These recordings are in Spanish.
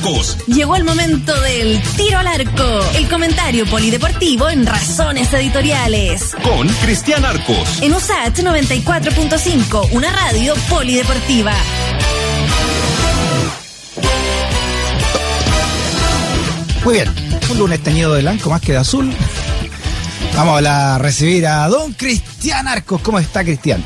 Arcos. Llegó el momento del tiro al arco, el comentario polideportivo en Razones Editoriales. Con Cristian Arcos. En USAT 94.5, una radio polideportiva. Muy bien, un lunes teñido de blanco más que de azul. Vamos a recibir a don Cristian Arcos. ¿Cómo está Cristian?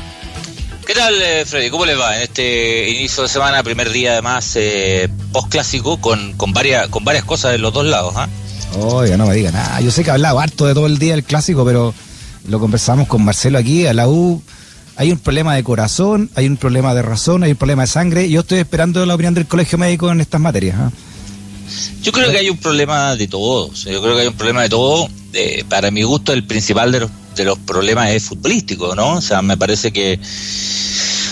¿Qué tal, eh, Freddy? ¿Cómo les va en este inicio de semana, primer día además eh, post clásico con, con, varias, con varias cosas de los dos lados? ¿ah? Oiga, no me diga nada. Yo sé que he hablado harto de todo el día del clásico, pero lo conversamos con Marcelo aquí. A la U hay un problema de corazón, hay un problema de razón, hay un problema de sangre. Yo estoy esperando la opinión del Colegio Médico en estas materias. Yo creo que hay un problema de todos. Yo creo que hay un problema de todo. Eh, para mi gusto, el principal de los, de los problemas es futbolístico, ¿no? O sea, me parece que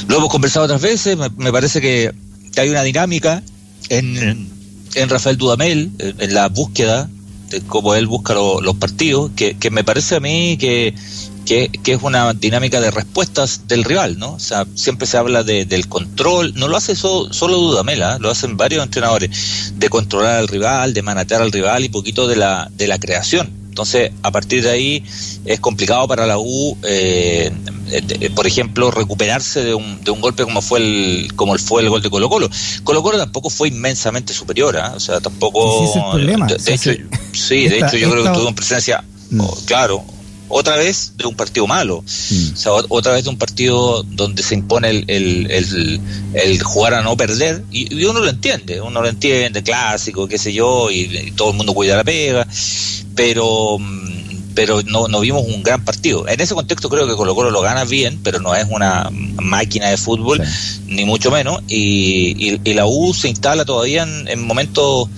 lo hemos conversado otras veces, me, parece que, hay una dinámica en, en Rafael Dudamel, en, la búsqueda de cómo él busca los partidos, que, que, me parece a mí que, que, es una dinámica de respuestas del rival, ¿no? O sea, siempre se habla de, del control, no lo hace solo Dudamel, ¿ah? lo hacen varios entrenadores, de controlar al rival, de manatear al rival y poquito de la, de la creación entonces, a partir de ahí es complicado para la U, eh, por ejemplo, recuperarse de un, de un golpe como fue el como fue el gol de Colo Colo. Colo Colo tampoco fue inmensamente superior, ¿ah? o sea, tampoco. De, hecho, sí, de hecho yo creo que tuvo en presencia, mm. oh, claro, otra vez de un partido malo, mm. o sea, otra vez de un partido donde se impone el, el, el, jugar a no perder, y, uno lo entiende, uno lo entiende, clásico, qué sé yo, y todo el mundo cuida la pega, pero pero no, no vimos un gran partido. En ese contexto creo que Colo Colo lo gana bien, pero no es una máquina de fútbol, ni mucho menos, y, y, la U se instala todavía en, momentos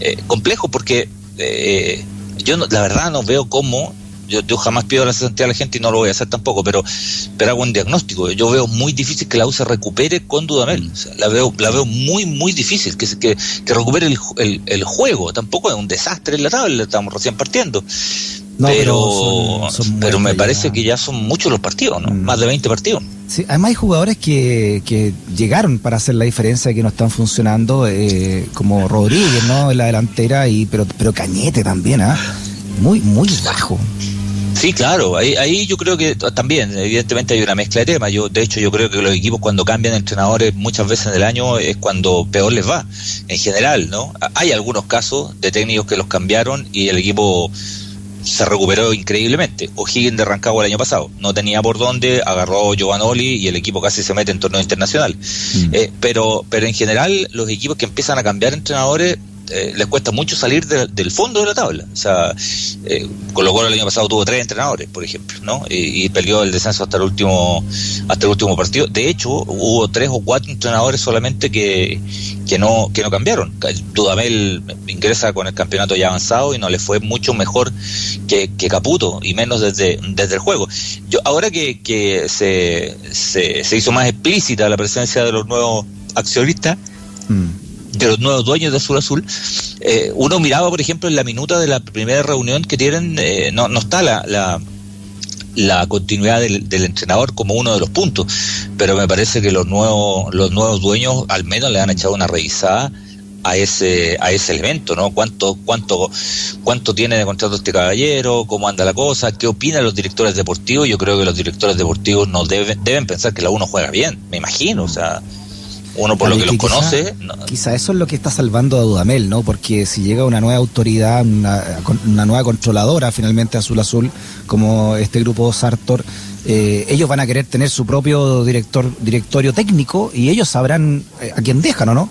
eh, complejos, porque eh, yo la verdad no veo cómo yo, yo, jamás pido la cesantía a la gente y no lo voy a hacer tampoco, pero, pero hago un diagnóstico. Yo veo muy difícil que la U se recupere con Dudamel. la veo, la veo muy, muy difícil que, que, que recupere el, el, juego. Tampoco es un desastre en la tabla, estamos recién partiendo. pero, pero, me parece que ya son muchos los partidos, ¿no? Mm. Más de 20 partidos. Sí, además hay jugadores que, que llegaron para hacer la diferencia que no están funcionando, eh, como Rodríguez, ¿no? En la delantera, y pero, pero Cañete también, ¿ah? Muy, muy bajo. Sí, claro, ahí, ahí yo creo que también, evidentemente hay una mezcla de temas. Yo, de hecho, yo creo que los equipos cuando cambian de entrenadores muchas veces en el año es cuando peor les va, en general, ¿no? Hay algunos casos de técnicos que los cambiaron y el equipo se recuperó increíblemente. O'Higgins de Rancagua el año pasado, no tenía por dónde, agarró Giovanoli y el equipo casi se mete en torneo internacional. Mm. Eh, pero, pero en general, los equipos que empiezan a cambiar entrenadores eh, les cuesta mucho salir del fondo de la tabla. O sea, eh, Colo Colo el año pasado tuvo tres entrenadores, por ejemplo, ¿no? Y, perdió el descenso hasta el último hasta el último partido. De hecho, hubo tres o cuatro entrenadores solamente que, que no que no cambiaron. Dudamel ingresa con el campeonato ya avanzado y no le fue mucho mejor que, que Caputo y menos desde, desde el juego. Yo ahora que, que se, se, se hizo más explícita la presencia de los nuevos accionistas, mm de los nuevos dueños de Azul Azul, eh, uno miraba, por ejemplo, en la minuta de la primera reunión que tienen, eh, no, no está la, la, la continuidad del, entrenador como uno de los puntos, pero me parece que los nuevos, los nuevos dueños al menos le han echado una revisada a ese a ese elemento, ¿no? ¿Cuánto cuánto cuánto tiene de contrato este caballero? ¿Cómo anda la cosa? ¿Qué opinan los directores deportivos? Yo creo que los directores deportivos no deben deben pensar que la uno juega bien, me imagino, o sea, uno por lo que, los conoce. Quizá eso es lo que está salvando a Dudamel, ¿no? Porque si llega una nueva autoridad, una, nueva controladora finalmente Azul Azul, como este grupo Sartor, eh, ellos van a querer tener su propio director, directorio técnico y ellos sabrán eh, a quién dejan, ¿o no?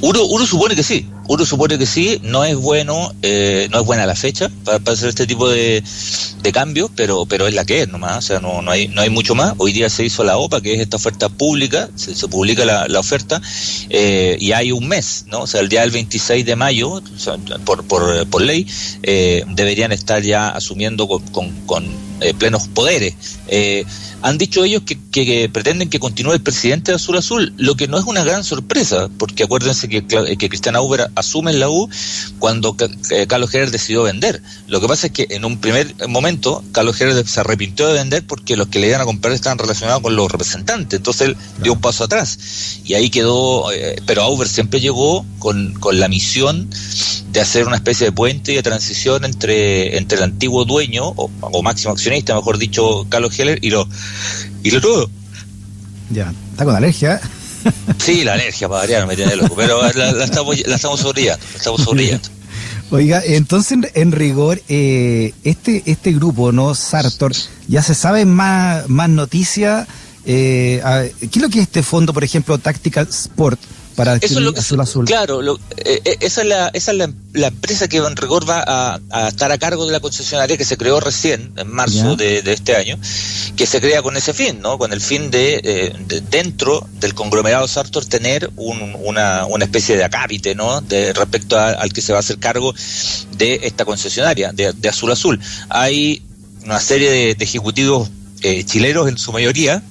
Uno, uno supone que sí, uno supone que sí, no es bueno, eh, no es buena la fecha para, hacer este tipo de, de cambios, pero, pero es la que es nomás, o sea, no, no, hay, no hay mucho más. Hoy día se hizo la OPA, que es esta oferta pública, se, publica la, la oferta, eh, y hay un mes, ¿no? O sea, el día del 26 de mayo, por, por, por ley, eh, deberían estar ya asumiendo con, con, con eh, plenos poderes. Eh, han dicho ellos que, que, pretenden que continúe el presidente de Azul Azul, lo que no es una gran sorpresa, porque acuérdense que, que Cristian Auber asume la U cuando Carlos Heller decidió vender. Lo que pasa es que en un primer momento Carlos Heller se arrepintió de vender porque los que le iban a comprar estaban relacionados con los representantes. Entonces él dio un paso atrás. Y ahí quedó, eh, pero Auber siempre llegó con, con la misión de hacer una especie de puente y de transición entre, entre el antiguo dueño, o, máximo accionista, mejor dicho, Carlos Heller, y lo, y lo todo. Ya, está con alergia. Sí, la alergia, para variar, me tiene loco, pero la, estamos, la estamos sobrellando, estamos Oiga, entonces en rigor, eh, este, este grupo, ¿no? Sartor, ya se sabe más, más noticias. Eh, ¿Qué es lo que es este fondo, por ejemplo, Tactical Sport? Para Eso es lo que, azul azul. Claro, eh, eh, esa es, la, esa es la, empresa que en rigor va a, estar a cargo de la concesionaria que se creó recién, en marzo de, este año, que se crea con ese fin, ¿no? Con el fin de, eh, dentro del conglomerado Sartor, tener una, una especie de acápite, ¿no? De, respecto al que se va a hacer cargo de esta concesionaria, de, Azul Azul. Hay una serie de, ejecutivos chilenos en su mayoría,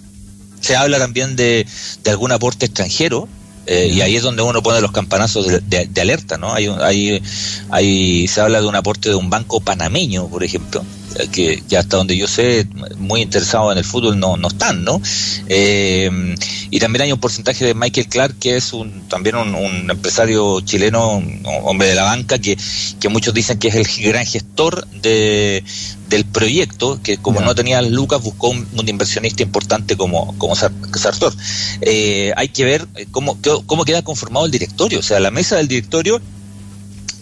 se habla también de, de algún aporte extranjero, eh, y ahí es donde uno pone los campanazos de, alerta, ¿no? Hay, hay, hay, se habla de un aporte de un banco panameño, por ejemplo, eh, que ya hasta donde yo sé, muy interesado en el fútbol no, no están, ¿no? Eh, y también hay un porcentaje de Michael Clark, que es un, también un, empresario chileno, hombre de la banca, que, que muchos dicen que es el gran gestor de, del proyecto, que como no tenía lucas, buscó un, inversionista importante como, como Sartor. Eh, hay que ver cómo, cómo queda conformado el directorio, o sea, la mesa del directorio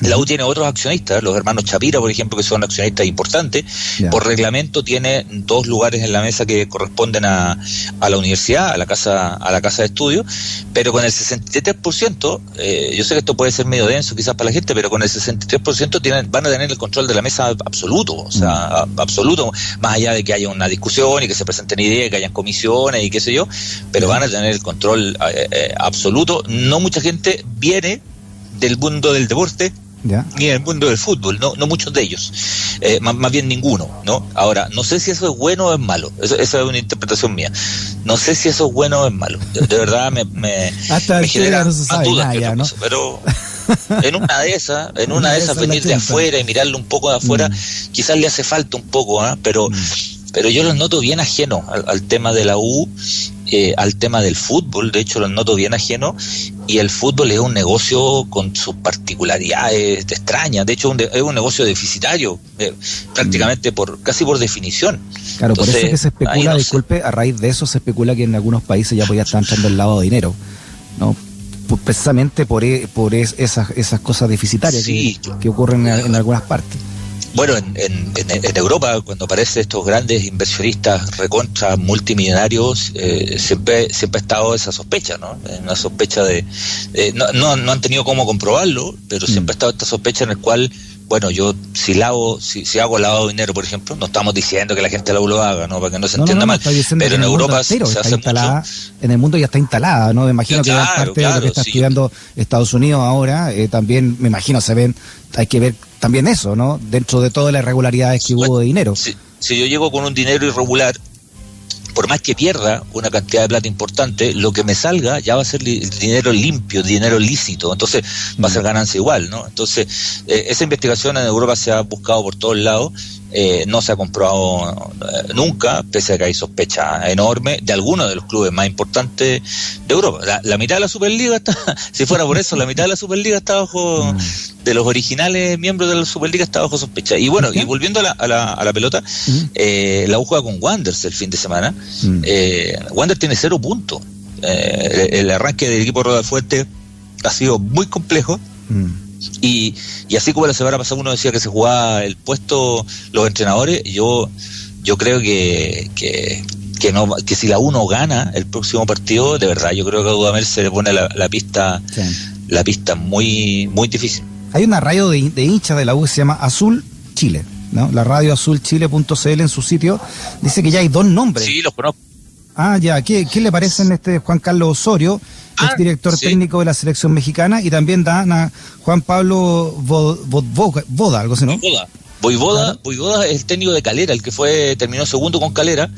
la U tiene otros accionistas, los hermanos Chapira, por ejemplo, que son accionistas importantes. Por reglamento tiene dos lugares en la mesa que corresponden a, a, la universidad, a la casa, a la casa de estudio, pero con el 63%, eh, yo sé que esto puede ser medio denso quizás para la gente, pero con el 63% tienen, van a tener el control de la mesa absoluto, o sea, mm. absoluto, más allá de que haya una discusión y que se presenten ideas, que hayan comisiones y qué sé yo, pero van a tener el control eh, eh, absoluto. No mucha gente viene del mundo del deporte ni en el mundo del fútbol, no, no muchos de ellos, eh, más, bien ninguno, ¿no? Ahora, no sé si eso es bueno o es malo, eso, esa es una interpretación mía, no sé si eso es bueno o es malo, de, verdad me, me, genera más dudas que ¿no? pero en una de esas, en una de esas venir de afuera y mirarlo un poco de afuera, mm. quizás le hace falta un poco, ¿ah? pero... Mm. pero yo los noto bien ajenos al, tema de la U, eh, al tema del fútbol, de hecho los noto bien ajenos, y el fútbol es un negocio con sus particularidades extrañas, de hecho es un negocio deficitario, eh, prácticamente por casi por definición. Claro, por eso es que se especula, disculpe, a raíz de eso se especula que en algunos países ya podía estar entrando el lado de dinero, ¿no? precisamente por, e, por esas, esas cosas deficitarias que, ocurren en algunas partes. Bueno, en, en, en, Europa, cuando aparecen estos grandes inversionistas recontra multimillonarios, eh, siempre, siempre ha estado esa sospecha, ¿no? Una sospecha de. no, no, no, han tenido cómo comprobarlo, pero siempre ha estado esta sospecha en el cual bueno, yo si lavo, si, si hago lavado de dinero, por ejemplo, no estamos diciendo que la gente lo haga, ¿no? Para que no se entienda mal. Pero en, Europa se, hace mucho. En el mundo ya está instalada, ¿no? Me imagino que parte de lo que está estudiando Estados Unidos ahora, eh, también, me imagino, se ven, hay que ver también eso, ¿no? Dentro de todas las irregularidades que hubo de dinero. Si, si yo llego con un dinero irregular, por más que pierda una cantidad de plata importante, lo que me salga ya va a ser dinero limpio, dinero lícito, entonces va a ser mm. ganancia igual, ¿no? Entonces, eh, esa investigación en Europa se ha buscado por todos lados eh, no se ha comprobado eh, nunca, pese a que hay sospecha enorme de algunos de los clubes más importantes de Europa. La, mitad de la Superliga está, si fuera por eso, la mitad de la Superliga está bajo, mm. de los originales miembros de la Superliga está bajo sospecha. Y bueno, y volviendo a la, a la, a la pelota, mm. eh, la U juega con Wanders el fin de semana. Mm. Eh, Wander tiene cero puntos. Eh, el, arranque del equipo Roda Fuerte ha sido muy complejo. Y, y así como la semana pasada uno decía que se jugaba el puesto los entrenadores, yo, yo creo que, que, que, no, que si la uno gana el próximo partido, de verdad, yo creo que a Dudamel se le pone la, la pista la pista muy, muy difícil. Hay una radio de, de hinchas de la U que se llama Azul Chile. ¿no? La radio azulchile.cl en su sitio dice que ya hay dos nombres. Sí, los conozco. Ah, ya. ¿Qué, qué le parecen este Juan Carlos Osorio? es ah, director técnico de la selección mexicana, y también dan a Juan Pablo Boda, algo así, ¿no? Boda. Boivoda, es el técnico de Calera, el que fue terminó segundo con Calera.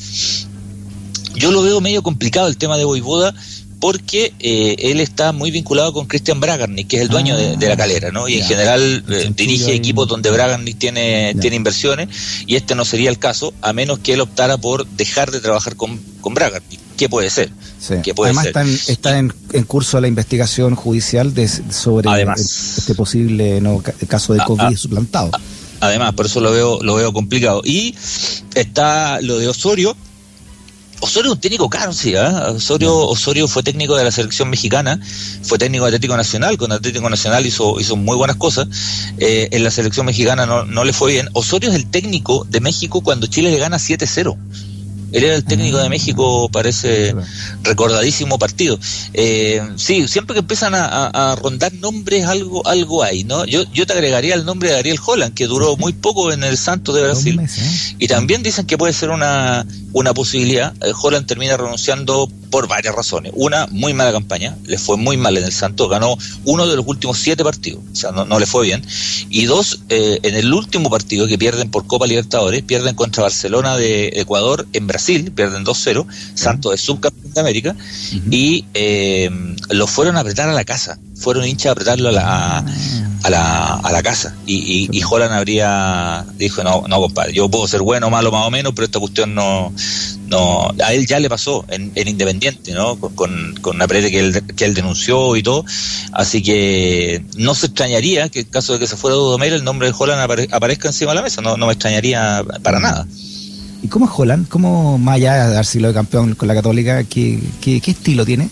Yo lo veo medio complicado el tema de Boivoda porque eh, él está muy vinculado con Christian Bragarnik, que es el dueño de, de, la calera, ¿no? Y en general eh, dirige equipos donde Bragarnik tiene, tiene inversiones, y este no sería el caso, a menos que él optara por dejar de trabajar con, con Bragarnik. ¿Qué puede ser? Sí. puede Además ser? está, está en, en, curso la investigación judicial de, sobre Además, este posible no, caso de COVID a, a, suplantado. Además, por eso lo veo, lo veo complicado. Y está lo de Osorio, Osorio es un técnico caro, sí, ¿eh? Osorio, Osorio fue técnico de la selección mexicana, fue técnico de Atlético Nacional, con Atlético Nacional hizo, hizo muy buenas cosas, eh, en la selección mexicana no, no le fue bien. Osorio es el técnico de México cuando Chile le gana 7-0. Él era el técnico de México parece recordadísimo partido. Eh, sí, siempre que empiezan a, a, rondar nombres, algo algo hay, ¿no? Yo, yo te agregaría el nombre de Ariel Holland, que duró muy poco en el Santos de Brasil. ¿eh? Y también dicen que puede ser una, una posibilidad. Eh, Holland termina renunciando por varias razones. Una, muy mala campaña, le fue muy mal en el Santos, ganó uno de los últimos siete partidos, o sea, no, no le fue bien. Y dos, eh, en el último partido que pierden por Copa Libertadores, pierden contra Barcelona de Ecuador en Brasil, pierden 2-0, Santos es subcampeón de América, uh -huh. y eh, lo fueron a apretar a la casa, fueron hinchas a apretarlo a la, a, la, a la casa. Y, y, y, Holland habría, dijo, no, no, compadre, yo puedo ser bueno, malo, más o menos, pero esta cuestión no, no, a él ya le pasó en, en Independiente, ¿no? Con, con, con una pared que él, que él denunció y todo. Así que no se extrañaría que en caso de que se fuera Dudamel, el nombre de Holland apare, aparezca encima de la mesa, no, no me extrañaría para nada. ¿Y cómo es Holland? ¿Cómo, más allá de siglo de campeón con la Católica, qué, qué, qué estilo tiene?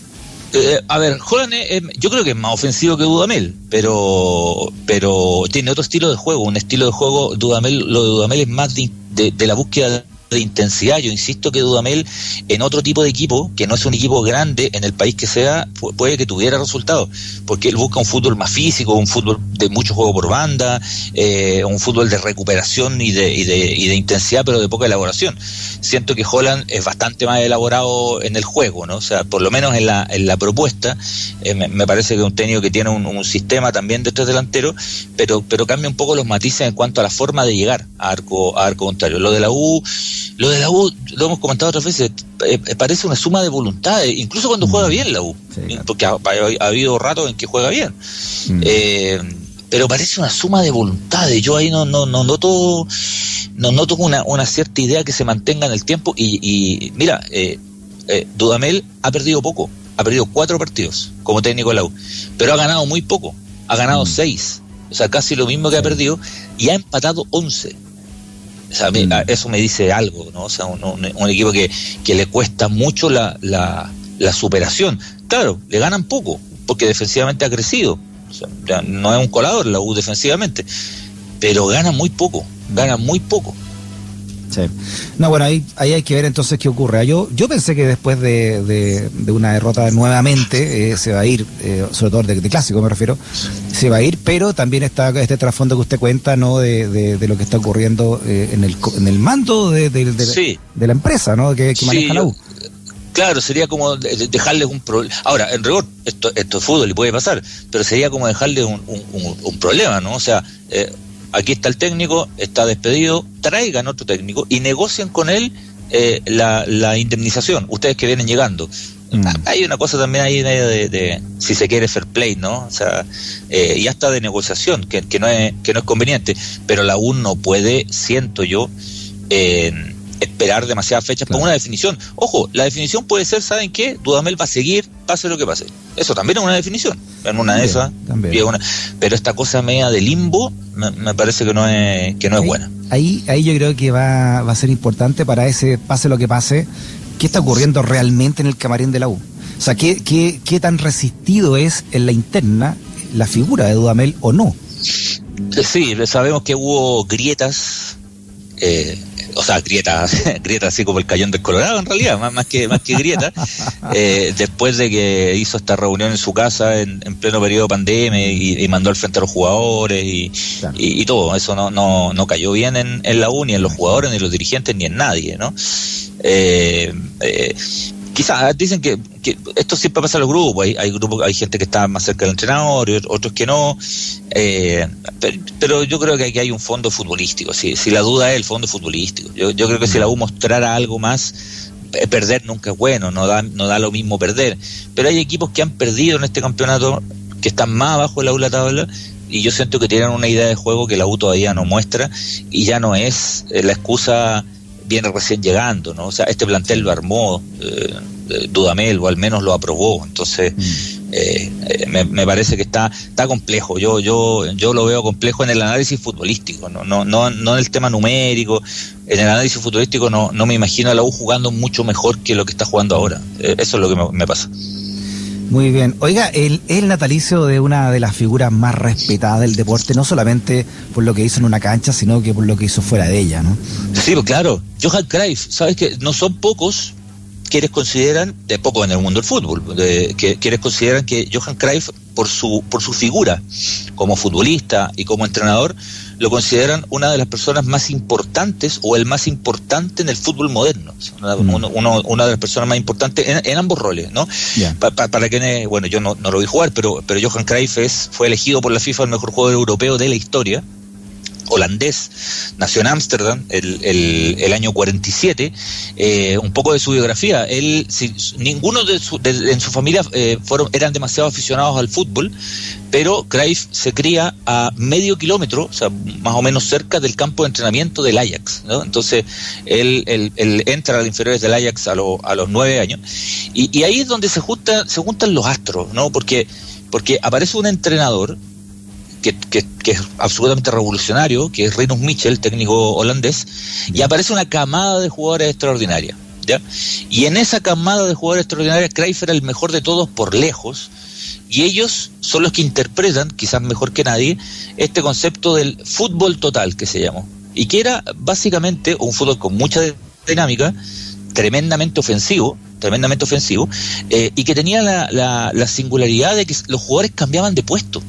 Eh, a ver, Holland yo creo que es más ofensivo que Dudamel, pero pero tiene otro estilo de juego, un estilo de juego, Dudamel, lo de Dudamel es más de, de, de la búsqueda de intensidad. Yo insisto que Dudamel en otro tipo de equipo, que no es un equipo grande en el país que sea, puede que tuviera resultados, porque él busca un fútbol más físico, un fútbol de mucho juego por banda, eh, un fútbol de recuperación y de, y, de, y de intensidad, pero de poca elaboración. Siento que Holland es bastante más elaborado en el juego, ¿no? O sea, por lo menos en la, en la propuesta, eh, me, me, parece que es un técnico que tiene un, un, sistema también de tres delanteros, pero, pero cambia un poco los matices en cuanto a la forma de llegar a arco, a arco contrario. Lo de la U lo de la U, lo hemos comentado otras veces, eh, parece una suma de voluntades, incluso cuando mm. juega bien la U, sí, porque ha, ha, ha, habido ratos en que juega bien. Mm. Eh, pero parece una suma de voluntades. Yo ahí no, no, no noto, no noto una, una cierta idea que se mantenga en el tiempo. Y, y mira, eh, eh, Dudamel ha perdido poco, ha perdido cuatro partidos como técnico de la U, pero ha ganado muy poco, ha ganado mm. seis, o sea, casi lo mismo que ha perdido, y ha empatado once. O sea, mm. eso me dice algo, ¿no? O sea, un, un, un equipo que, que, le cuesta mucho la, la, la, superación. Claro, le ganan poco, porque defensivamente ha crecido. O sea, no es un colador la U defensivamente, pero gana muy poco, gana muy poco. Sí. No, bueno, ahí, ahí hay que ver entonces qué ocurre. Yo, yo pensé que después de, de, de una derrota nuevamente eh, se va a ir, eh, sobre todo de, de, clásico me refiero, se va a ir, pero también está este trasfondo que usted cuenta, ¿no? De, de lo que está ocurriendo eh, en, el, en el mando de, sí. la empresa, ¿no? Que, que maneja la U. Claro, sería como dejarles un problema. Ahora, en rigor, esto, esto es fútbol y puede pasar, pero sería como dejarles un, un, un, un problema, ¿no? O sea, eh, aquí está el técnico, está despedido, traigan otro técnico y negocien con él eh, la, la, indemnización, ustedes que vienen llegando. Mm. Hay una cosa también ahí de, de, de, si se quiere fair play, ¿no? O sea, eh, y hasta de negociación, que, que, no es, que no es conveniente, pero la UN no puede, siento yo, eh, esperar demasiadas fechas claro. por una definición. Ojo, la definición puede ser, ¿saben qué? Dudamel va a seguir, pase lo que pase. Eso también es una definición. En una de esas. Una, pero esta cosa media de limbo me, me, parece que no es, que no ahí, es buena. Ahí, ahí yo creo que va, va a ser importante para ese pase lo que pase, qué está ocurriendo realmente en el camarín de la U. O sea, qué, qué, qué tan resistido es en la interna la figura de Dudamel o no. Sí, sabemos que hubo grietas eh, o sea, grieta, grieta así como el cañón del Colorado en realidad, más, más que más que grieta, eh, después de que hizo esta reunión en su casa en, en pleno periodo de pandemia y, y, mandó al frente a los jugadores y, claro. y, y todo, eso no, no, no cayó bien en, en, la U, ni en los jugadores, ni en los dirigentes, ni en nadie, ¿no? Eh, eh, quizás dicen que, que, esto siempre pasa en los grupos, hay, hay grupos, hay gente que está más cerca del entrenador y otros que no, eh, pero, pero, yo creo que aquí hay un fondo futbolístico, si, si la duda es el fondo futbolístico, yo, yo creo que si la U mostrara algo más perder nunca es bueno, no da, no da lo mismo perder. Pero hay equipos que han perdido en este campeonato, que están más abajo de la tabla, y yo siento que tienen una idea de juego que la U todavía no muestra, y ya no es eh, la excusa viene recién llegando, ¿no? O sea, este plantel lo armó eh, Dudamel, o al menos lo aprobó, entonces... Mm. Eh, eh, me, parece que está está complejo. Yo yo yo lo veo complejo en el análisis futbolístico, no no no no en el tema numérico. En el análisis futbolístico no no me imagino a la U jugando mucho mejor que lo que está jugando ahora. Eh, eso es lo que me, pasa. Muy bien. Oiga, el, el natalicio de una de las figuras más respetadas del deporte, no solamente por lo que hizo en una cancha, sino que por lo que hizo fuera de ella, ¿no? Sí, pues claro. Johan Cruyff, sabes que no son pocos quienes consideran, de poco en el mundo del fútbol, de, que, quienes consideran que Johan Cruyff, por su, por su figura como futbolista y como entrenador, lo consideran una de las personas más importantes o el más importante en el fútbol moderno. Una, mm. una de las personas más importantes en, ambos roles, ¿no? para que, bueno, yo no, no, lo vi jugar, pero, pero Johan Cruyff es, fue elegido por la FIFA el mejor jugador europeo de la historia holandés, nació en Ámsterdam el, el, año 47, eh, un poco de su biografía. Él, ninguno de, su, en su familia eh, fueron, eran demasiado aficionados al fútbol, pero Cruyff se cría a medio kilómetro, o sea, más o menos cerca del campo de entrenamiento del Ajax. ¿no? Entonces, él, él, entra a las inferiores del Ajax a, a los nueve años, y, y, ahí es donde se, junta, se juntan los astros, ¿no? Porque, porque aparece un entrenador que, es absolutamente revolucionario, que es Rinus Michel, técnico holandés, y aparece una camada de jugadores extraordinarios. ¿ya? Y en esa camada de jugadores extraordinarios, Cruyff era el mejor de todos por lejos, y ellos son los que interpretan, quizás mejor que nadie, este concepto del fútbol total que se llamó, y que era básicamente un fútbol con mucha dinámica, tremendamente ofensivo, tremendamente ofensivo, eh, y que tenía la, la singularidad de que los jugadores cambiaban de puesto.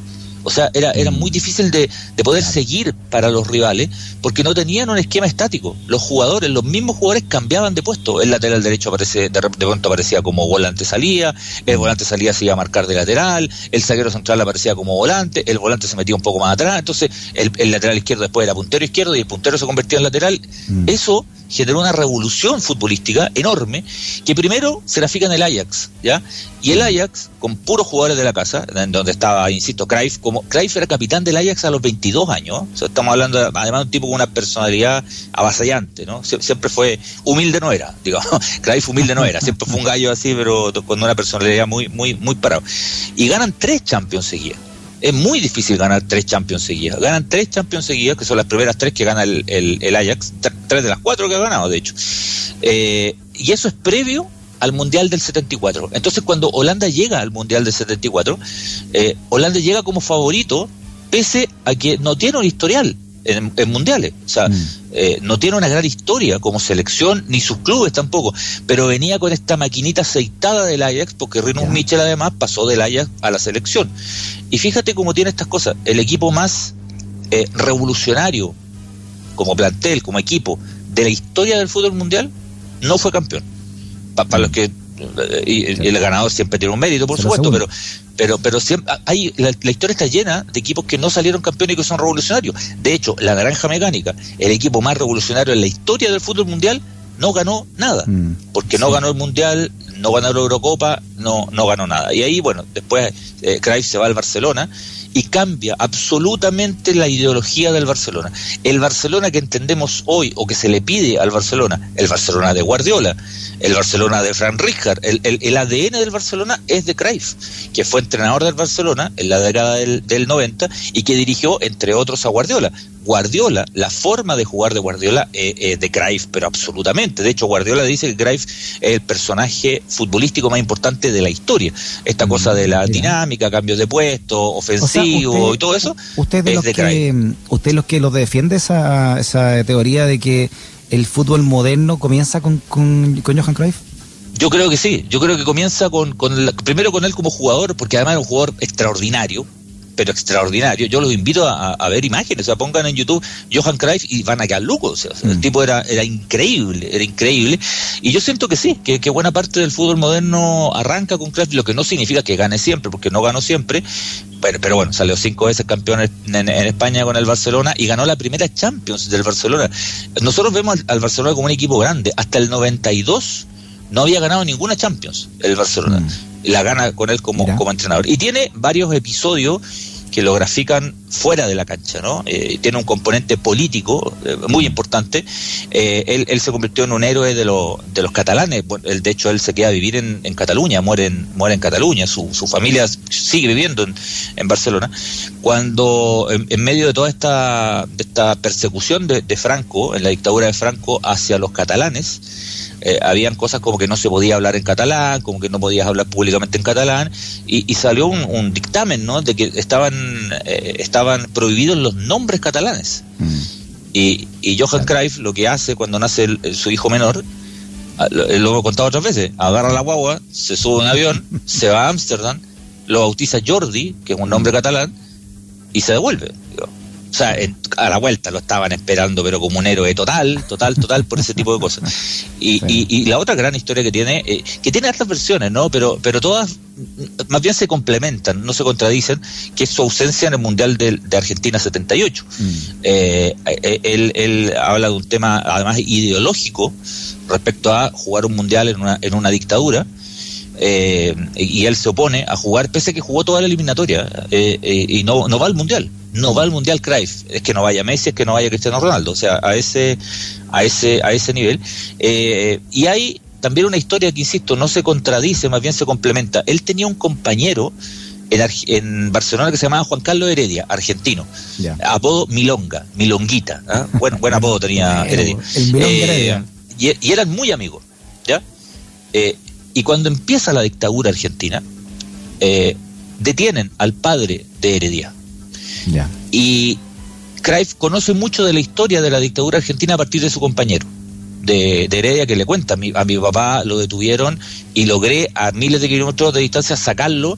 O sea, era, era muy difícil de, de poder seguir para los rivales porque no tenían un esquema estático. Los jugadores, los mismos jugadores cambiaban de puesto. El lateral derecho aparece, de, pronto aparecía como volante salía, el volante salía se iba a marcar de lateral, el zaguero central aparecía como volante, el volante se metía un poco más atrás, entonces el, el lateral izquierdo después era puntero izquierdo y el puntero se convertía en lateral. Mm. Eso generó una revolución futbolística enorme que primero se la fija en el Ajax, ¿ya? Y el Ajax, con puros jugadores de la casa, en donde estaba, insisto, Cruyff, como Cruyff era capitán del Ajax a los 22 años, o estamos hablando de, además de un tipo con una personalidad avasallante, ¿no? siempre fue humilde no era, digamos, Cruyff humilde no era, siempre fue un gallo así, pero con una personalidad muy muy muy parado. Y ganan tres Champions seguidas es muy difícil ganar tres Champions seguidas. Ganan tres Champions seguidas, que son las primeras tres que gana el, el, Ajax, tres de las cuatro que ha ganado, de hecho. Eh, y eso es previo al Mundial del 74. Entonces, cuando Holanda llega al Mundial del 74, eh, Holanda llega como favorito, pese a que no tiene un historial en, mundiales. O sea, mm. Eh, no tiene una gran historia como selección, ni sus clubes tampoco, pero venía con esta maquinita aceitada del Ajax, porque Rinus Michel además pasó del Ajax a la selección. Y fíjate cómo tiene estas cosas. El equipo más eh, revolucionario como plantel, como equipo, de la historia del fútbol mundial, no fue campeón. Para los mm. que y, el ganador siempre tiene un mérito, por supuesto, pero pero pero siempre hay la, historia está llena de equipos que no salieron campeones y que son revolucionarios. De hecho, la Naranja Mecánica, el equipo más revolucionario en la historia del fútbol mundial, no ganó nada, mm, porque no ganó el mundial, no ganó la Eurocopa, no no ganó nada. Y ahí, bueno, después eh, se va al Barcelona y cambia absolutamente la ideología del Barcelona. El Barcelona que entendemos hoy o que se le pide al Barcelona, el Barcelona de Guardiola, el Barcelona de Fran Rijkaard, el, el, ADN del Barcelona es de Cruyff, que fue entrenador del Barcelona en la década del, del 90 y que dirigió, entre otros, a Guardiola. Guardiola, la forma de jugar de Guardiola eh, eh, de Cruyff, pero absolutamente. De hecho, Guardiola dice que Cruyff es el personaje futbolístico más importante de la historia. Esta cosa de la dinámica, cambios de puesto, ofensivo y todo eso. Usted de los que, usted los que lo defiende esa, esa teoría de que el fútbol moderno comienza con, con, Johan Cruyff? Yo creo que sí, yo creo que comienza con, con primero con él como jugador, porque además era un jugador extraordinario, pero extraordinario. Yo los invito a, ver imágenes, o sea, pongan en YouTube Johan Cruyff y van a quedar locos. O sea, El mm. tipo era, era increíble, era increíble. Y yo siento que sí, que, buena parte del fútbol moderno arranca con Cruyff, lo que no significa que gane siempre, porque no ganó siempre. Pero, pero bueno, salió cinco veces campeón en, España con el Barcelona y ganó la primera Champions del Barcelona. Nosotros vemos al, al Barcelona como un equipo grande. Hasta el 92 no había ganado ninguna Champions el Barcelona. Mm. La gana con él como, como entrenador. Y tiene varios episodios que lo grafican fuera de la cancha, ¿no? Eh, tiene un componente político eh, muy importante. Eh, él, se convirtió en un héroe de, de los catalanes. de hecho, él se queda a vivir en, Cataluña, muere en, muere en Cataluña. Su, familia sigue viviendo en, Barcelona. Cuando, en, medio de toda esta, esta persecución de Franco, en la dictadura de Franco hacia los catalanes, eh, habían cosas como que no se podía hablar en catalán, como que no podías hablar públicamente en catalán, y, salió un, dictamen, ¿no? De que estaban, eh, estaban prohibidos los nombres catalanes. Mm. Y, y, Johan Cruyff lo que hace cuando nace su hijo menor, ah, lo, lo, he contado otras veces, agarra la guagua, se sube a un avión, se va a Ámsterdam, lo bautiza Jordi, que es un nombre catalán, y se devuelve. O sea, a la vuelta lo estaban esperando, pero como un héroe total, total, total, por ese tipo de cosas. Y, y, la otra gran historia que tiene, eh, que tiene otras versiones, ¿no? Pero, pero todas más bien se complementan, no se contradicen, que es su ausencia en el Mundial de, Argentina 78. Mm. Eh, eh, él, él habla de un tema, además, ideológico respecto a jugar un Mundial en una, en una dictadura. y él se opone a jugar, pese a que jugó toda la eliminatoria, y no, no va al Mundial no va al Mundial Cruyff, es que no vaya Messi, es que no vaya Cristiano Ronaldo, o sea, a ese, a ese, a ese nivel. Eh, y hay también una historia que, insisto, no se contradice, más bien se complementa. Él tenía un compañero en, en Barcelona que se llamaba Juan Carlos Heredia, argentino, apodo Milonga, Milonguita, ¿ah? bueno, buen apodo tenía Heredia. Eh, y, eran muy amigos, ¿ya? Eh, y cuando empieza la dictadura argentina, detienen al padre de Heredia, y Cruyff conoce mucho de la historia de la dictadura argentina a partir de su compañero. De, Heredia que le cuenta, a mi, a mi papá lo detuvieron y logré a miles de kilómetros de distancia sacarlo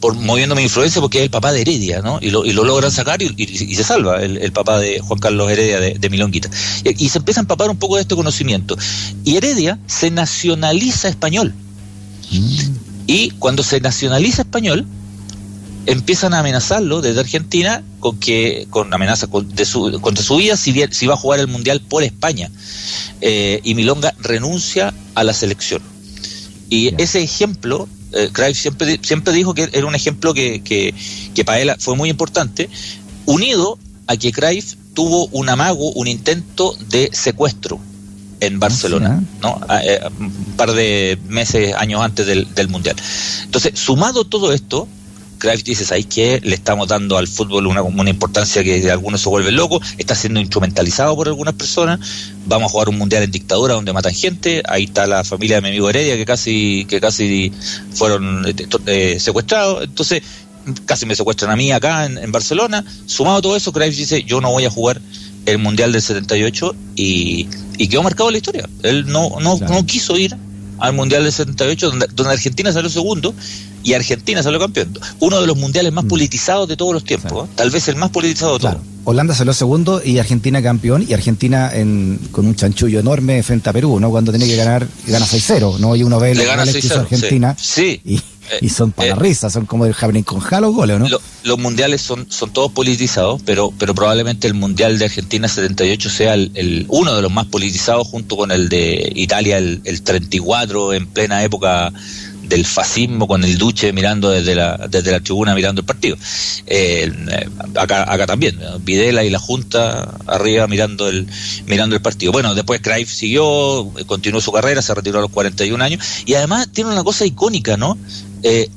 por moviendo mi influencia porque es el papá de Heredia, ¿no? Y lo, y lo logran sacar y, se salva el, papá de Juan Carlos Heredia de, Milonguita. Y, se empieza a empapar un poco de este conocimiento. Y Heredia se nacionaliza español. Mm. Y cuando se nacionaliza español, empiezan a amenazarlo desde Argentina con que con amenazas de su, contra su vida si, si va a jugar el mundial por España eh, y Milonga renuncia a la selección y ese ejemplo eh, siempre siempre dijo que era un ejemplo que, que, que para él fue muy importante unido a que Cruyff tuvo un amago un intento de secuestro en Barcelona, ¿no? Eh, un par de meses, años antes del, del Mundial. Entonces, sumado todo esto, Cruyff dice, ¿sabéis qué? Le estamos dando al fútbol una, una importancia que de algunos se vuelven locos, está siendo instrumentalizado por algunas personas, vamos a jugar un mundial en dictadura donde matan gente, ahí está la familia de mi amigo Heredia que casi, que casi fueron eh, eh, secuestrados, entonces casi me secuestran a mí acá en, Barcelona, sumado a todo eso, Cruyff dice, yo no voy a jugar el mundial del 78 y, y quedó marcado en la historia, él no, no, no quiso ir al mundial del 78 donde, donde Argentina salió segundo y Argentina salió campeón. Uno de los mundiales más mm. politizados de todos los tiempos, ¿eh? tal vez el más politizado de todos. Holanda salió segundo y Argentina campeón, y Argentina en, con un chanchullo enorme frente a Perú, ¿no? Cuando tiene que ganar, gana 6-0, ¿no? Y uno ve Le gana Argentina. Sí. Y, y, son para eh, son como el Jabrín con Jalo goles, ¿no? los mundiales son, son todos politizados, pero, pero probablemente el mundial de Argentina 78 sea el, uno de los más politizados junto con el de Italia el, el 34 en plena época del fascismo con el Duce mirando desde la, desde la tribuna mirando el partido. Eh, acá, acá también, Videla y la Junta arriba mirando el, mirando el partido. Bueno, después Cruyff siguió, continuó su carrera, se retiró a los 41 años y además tiene una cosa icónica, ¿no? Eh,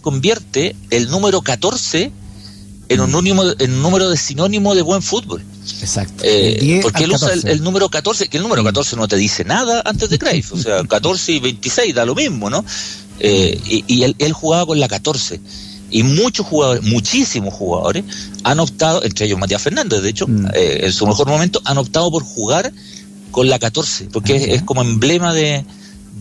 convierte el número 14 en un, número, en un número de sinónimo de buen fútbol. Exacto. Eh, porque él usa el, número 14, que el número 14 no te dice nada antes de Cruyff, o sea, 14 y 26 da lo mismo, ¿no? Eh, y, él, jugaba con la 14. Y muchos jugadores, muchísimos jugadores, han optado, entre ellos Matías Fernández, de hecho, mm. eh, en su mejor momento, han optado por jugar con la 14, porque es, como emblema de,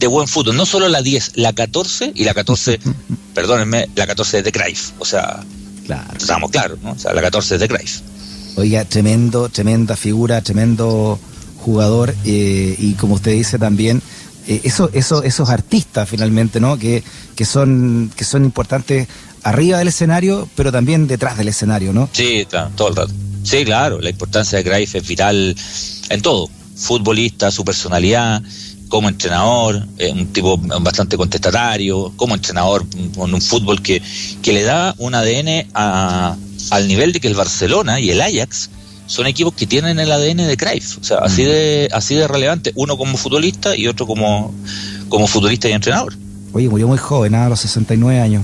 buen fútbol. No solo la 10, la 14 y la 14, perdónenme, la 14 es de Cruyff. O sea, claro. estamos claros, ¿no? O sea, la 14 es de Cruyff. Oiga, tremendo, tremenda figura, tremendo jugador eh, y como usted dice también, eh, eso, eso, esos artistas finalmente, ¿no? Que, que, son, que son importantes arriba del escenario, pero también detrás del escenario, ¿no? Sí, todo el rato. Sí, claro, la importancia de Greif es vital en todo. Futbolista, su personalidad, como entrenador, eh, un tipo bastante contestatario, como entrenador con un fútbol que, que le da un ADN a, al nivel de que el Barcelona y el Ajax son equipos que tienen el ADN de Cruyff, o sea, así de, así de relevante, uno como futbolista y otro como, como futbolista y entrenador. Oye, murió muy joven, a los 69 años.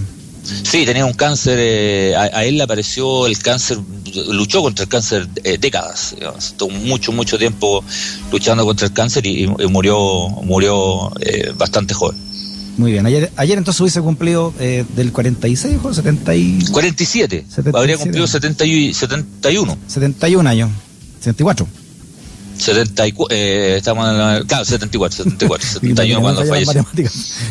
Sí, tenía un cáncer, eh, a, a, él le apareció el cáncer, luchó contra el cáncer eh, décadas, digamos, estuvo mucho, mucho tiempo luchando contra el cáncer y, y murió, murió eh, bastante joven. Muy bien, ayer, ayer entonces hubiese cumplido eh, del 46 o 70 y... 47, 77. habría cumplido 70 y, 71. 71 años, 74. 74, eh, estamos en la, claro, 74, 74, 71 cuando falleció.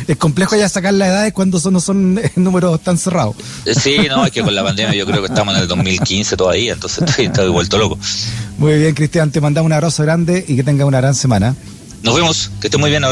Es complejo ya sacar las edades cuando son, no son números tan cerrados. Sí, no, es que con la pandemia yo creo que estamos en el 2015 todavía, entonces estoy, estoy vuelto loco. Muy bien, Cristian, te mandamos un abrazo grande y que tenga una gran semana. Nos vemos, que esté muy bien ahora.